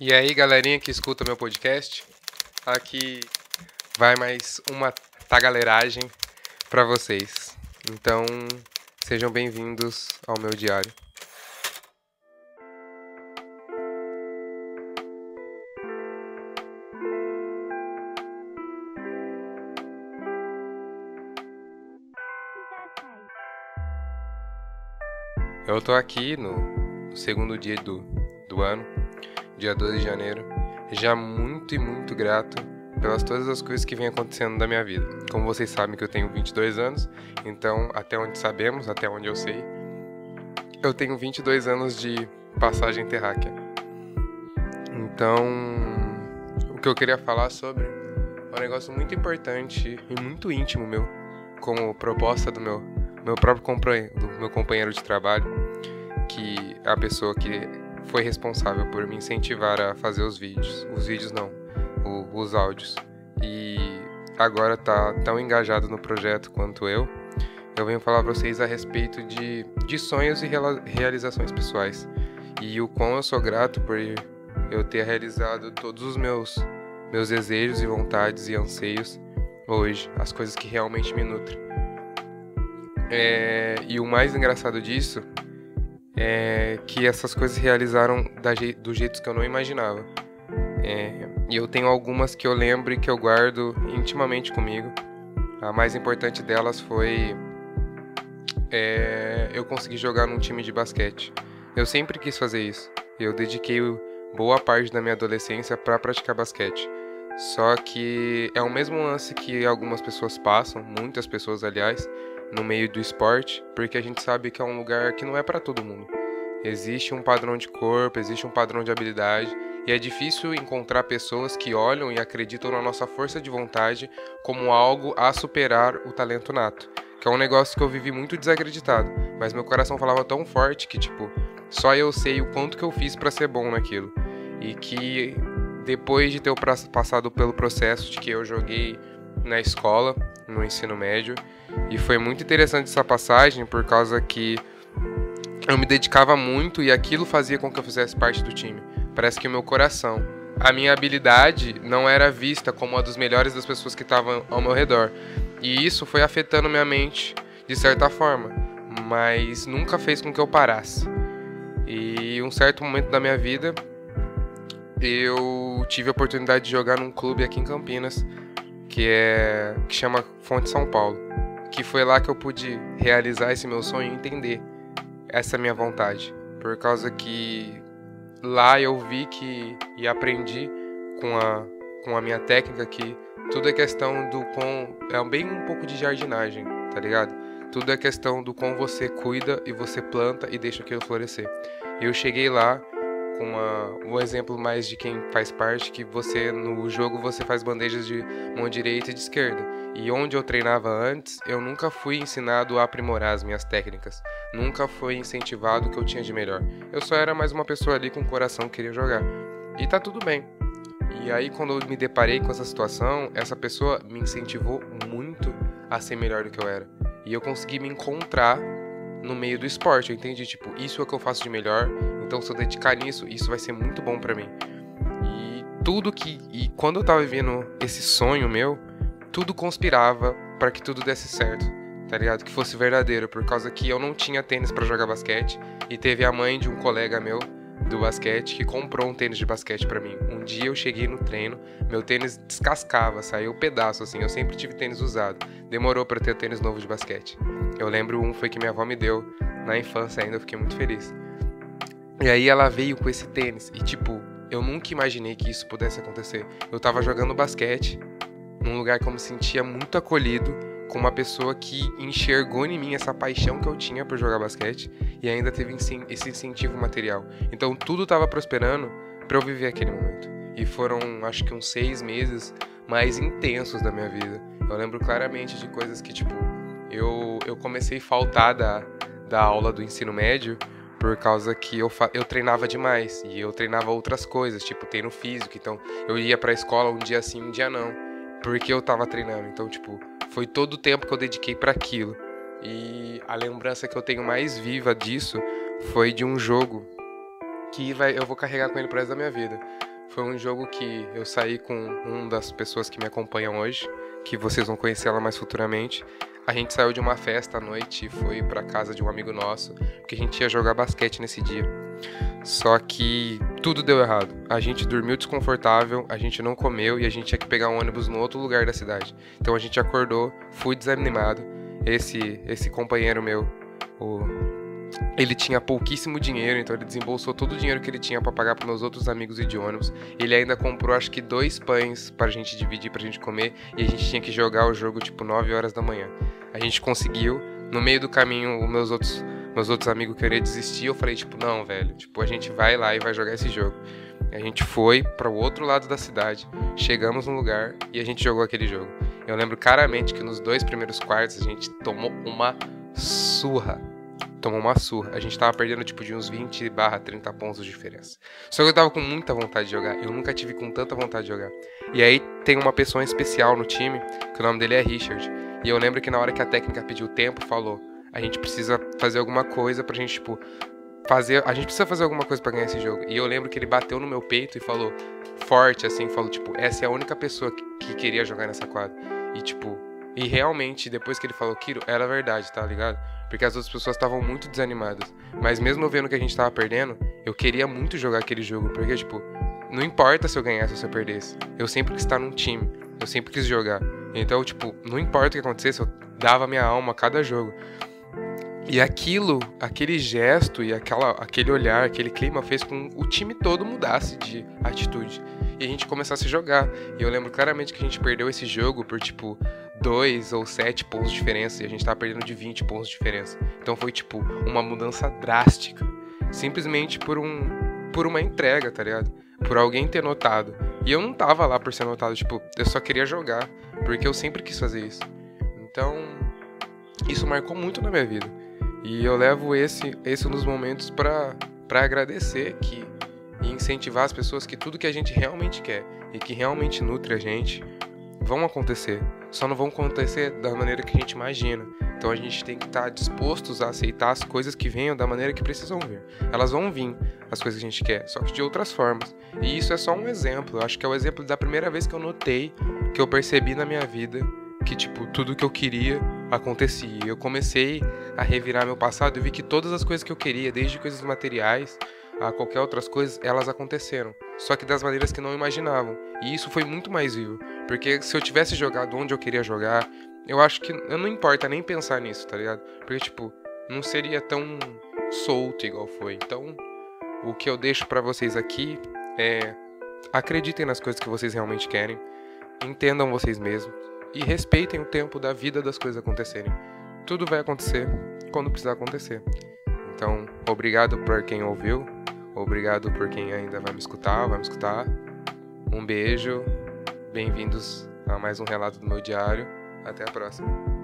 E aí, galerinha que escuta meu podcast, aqui vai mais uma tagaleragem para vocês. Então, sejam bem-vindos ao meu diário. Eu tô aqui no segundo dia do, do ano, dia 12 de janeiro, já muito e muito grato pelas todas as coisas que vem acontecendo na minha vida. Como vocês sabem que eu tenho 22 anos, então até onde sabemos, até onde eu sei, eu tenho 22 anos de passagem terráquea. Então, o que eu queria falar sobre é um negócio muito importante e muito íntimo meu, como proposta do meu meu próprio companheiro, do meu companheiro de trabalho, que é a pessoa que foi responsável por me incentivar a fazer os vídeos, os vídeos não, o, os áudios. E agora tá tão engajado no projeto quanto eu. Eu venho falar para vocês a respeito de, de sonhos e realizações pessoais. E o quão eu sou grato por eu ter realizado todos os meus meus desejos e vontades e anseios hoje, as coisas que realmente me nutrem. É, e o mais engraçado disso é que essas coisas realizaram da, do jeito que eu não imaginava. É, e eu tenho algumas que eu lembro e que eu guardo intimamente comigo. A mais importante delas foi é, eu conseguir jogar num time de basquete. Eu sempre quis fazer isso. Eu dediquei boa parte da minha adolescência para praticar basquete. Só que é o mesmo lance que algumas pessoas passam, muitas pessoas, aliás, no meio do esporte, porque a gente sabe que é um lugar que não é para todo mundo. Existe um padrão de corpo, existe um padrão de habilidade, e é difícil encontrar pessoas que olham e acreditam na nossa força de vontade como algo a superar o talento nato. Que é um negócio que eu vivi muito desacreditado, mas meu coração falava tão forte que, tipo, só eu sei o quanto que eu fiz para ser bom naquilo. E que depois de ter passado pelo processo de que eu joguei na escola, no ensino médio, e foi muito interessante essa passagem por causa que eu me dedicava muito e aquilo fazia com que eu fizesse parte do time. Parece que o meu coração, a minha habilidade não era vista como a dos melhores das pessoas que estavam ao meu redor. E isso foi afetando minha mente de certa forma, mas nunca fez com que eu parasse. E um certo momento da minha vida, eu tive a oportunidade de jogar num clube aqui em Campinas, que é que chama Fonte São Paulo que foi lá que eu pude realizar esse meu sonho e entender essa minha vontade. Por causa que lá eu vi que e aprendi com a, com a minha técnica que tudo é questão do com é bem um pouco de jardinagem, tá ligado? Tudo é questão do com você cuida e você planta e deixa aquilo florescer. Eu cheguei lá uma, um exemplo mais de quem faz parte, que você no jogo você faz bandejas de mão direita e de esquerda. E onde eu treinava antes, eu nunca fui ensinado a aprimorar as minhas técnicas. Nunca foi incentivado o que eu tinha de melhor. Eu só era mais uma pessoa ali com o coração que queria jogar. E tá tudo bem. E aí quando eu me deparei com essa situação, essa pessoa me incentivou muito a ser melhor do que eu era. E eu consegui me encontrar no meio do esporte. Eu entendi, tipo, isso é o que eu faço de melhor, então se eu dedicar nisso, isso vai ser muito bom para mim. E tudo que. E quando eu tava vivendo esse sonho meu, tudo conspirava para que tudo desse certo. Tá ligado? Que fosse verdadeiro, por causa que eu não tinha tênis para jogar basquete e teve a mãe de um colega meu do basquete que comprou um tênis de basquete para mim. Um dia eu cheguei no treino, meu tênis descascava, saiu um pedaço assim. Eu sempre tive tênis usado. Demorou para ter tênis novo de basquete. Eu lembro um foi que minha avó me deu na infância ainda, eu fiquei muito feliz. E aí ela veio com esse tênis e tipo, eu nunca imaginei que isso pudesse acontecer. Eu tava jogando basquete num lugar que eu me sentia muito acolhido com uma pessoa que enxergou em mim essa paixão que eu tinha por jogar basquete e ainda teve esse incentivo material. Então tudo estava prosperando para eu viver aquele momento. E foram, acho que uns seis meses mais intensos da minha vida. Eu lembro claramente de coisas que, tipo, eu, eu comecei a faltar da, da aula do ensino médio por causa que eu, eu treinava demais e eu treinava outras coisas, tipo treino físico. Então eu ia pra escola um dia sim, um dia não, porque eu tava treinando. Então, tipo, foi todo o tempo que eu dediquei para aquilo. E a lembrança que eu tenho mais viva disso foi de um jogo que vai, eu vou carregar com ele pro resto da minha vida. Foi um jogo que eu saí com uma das pessoas que me acompanham hoje, que vocês vão conhecer ela mais futuramente. A gente saiu de uma festa à noite e foi para casa de um amigo nosso, porque a gente ia jogar basquete nesse dia. Só que tudo deu errado. A gente dormiu desconfortável, a gente não comeu e a gente tinha que pegar um ônibus no outro lugar da cidade. Então a gente acordou, fui desanimado. Esse esse companheiro meu, o ele tinha pouquíssimo dinheiro, então ele desembolsou todo o dinheiro que ele tinha para pagar para meus outros amigos e de ônibus. Ele ainda comprou acho que dois pães pra gente dividir, pra gente comer, e a gente tinha que jogar o jogo tipo 9 horas da manhã. A gente conseguiu. No meio do caminho, os meus outros meus outros amigos queriam desistir, eu falei tipo, não, velho, tipo, a gente vai lá e vai jogar esse jogo. A gente foi para o outro lado da cidade, chegamos no lugar e a gente jogou aquele jogo. Eu lembro claramente que nos dois primeiros quartos a gente tomou uma surra tomou uma surra. A gente tava perdendo tipo de uns 20 barra 30 pontos de diferença. Só que eu tava com muita vontade de jogar. Eu nunca tive com tanta vontade de jogar. E aí tem uma pessoa especial no time, que o nome dele é Richard. E eu lembro que na hora que a técnica pediu tempo, falou: a gente precisa fazer alguma coisa pra gente, tipo, fazer. A gente precisa fazer alguma coisa para ganhar esse jogo. E eu lembro que ele bateu no meu peito e falou, forte assim, falou, tipo, essa é a única pessoa que, que queria jogar nessa quadra. E tipo, e realmente, depois que ele falou Kiro, era verdade, tá ligado? Porque as outras pessoas estavam muito desanimadas. Mas mesmo vendo que a gente tava perdendo, eu queria muito jogar aquele jogo, porque, tipo, não importa se eu ganhasse ou se eu perdesse. Eu sempre quis estar num time, eu sempre quis jogar. Então, tipo, não importa o que acontecesse, eu dava minha alma a cada jogo. E aquilo, aquele gesto e aquela, aquele olhar, aquele clima fez com que o time todo mudasse de atitude. E a gente começasse a jogar. E eu lembro claramente que a gente perdeu esse jogo por, tipo, 2 ou 7 pontos de diferença e a gente tava perdendo de 20 pontos de diferença. Então foi tipo uma mudança drástica, simplesmente por um por uma entrega, tá ligado? Por alguém ter notado. E eu não tava lá por ser notado, tipo, eu só queria jogar, porque eu sempre quis fazer isso. Então, isso marcou muito na minha vida. E eu levo esse esse um dos momentos para para agradecer que e incentivar as pessoas que tudo que a gente realmente quer e que realmente nutre a gente vão acontecer só não vão acontecer da maneira que a gente imagina. Então a gente tem que estar dispostos a aceitar as coisas que venham da maneira que precisam vir. Elas vão vir, as coisas que a gente quer, só que de outras formas. E isso é só um exemplo. Eu acho que é o exemplo da primeira vez que eu notei, que eu percebi na minha vida que tipo tudo que eu queria acontecia. Eu comecei a revirar meu passado e vi que todas as coisas que eu queria, desde coisas materiais a qualquer outras coisas, elas aconteceram. Só que das maneiras que não imaginavam. E isso foi muito mais vivo. Porque se eu tivesse jogado onde eu queria jogar, eu acho que eu não importa nem pensar nisso, tá ligado? Porque, tipo, não seria tão solto igual foi. Então, o que eu deixo para vocês aqui é acreditem nas coisas que vocês realmente querem, entendam vocês mesmos e respeitem o tempo da vida das coisas acontecerem. Tudo vai acontecer quando precisar acontecer. Então, obrigado por quem ouviu. Obrigado por quem ainda vai me escutar, vai me escutar. Um beijo. Bem-vindos a mais um relato do meu diário. Até a próxima.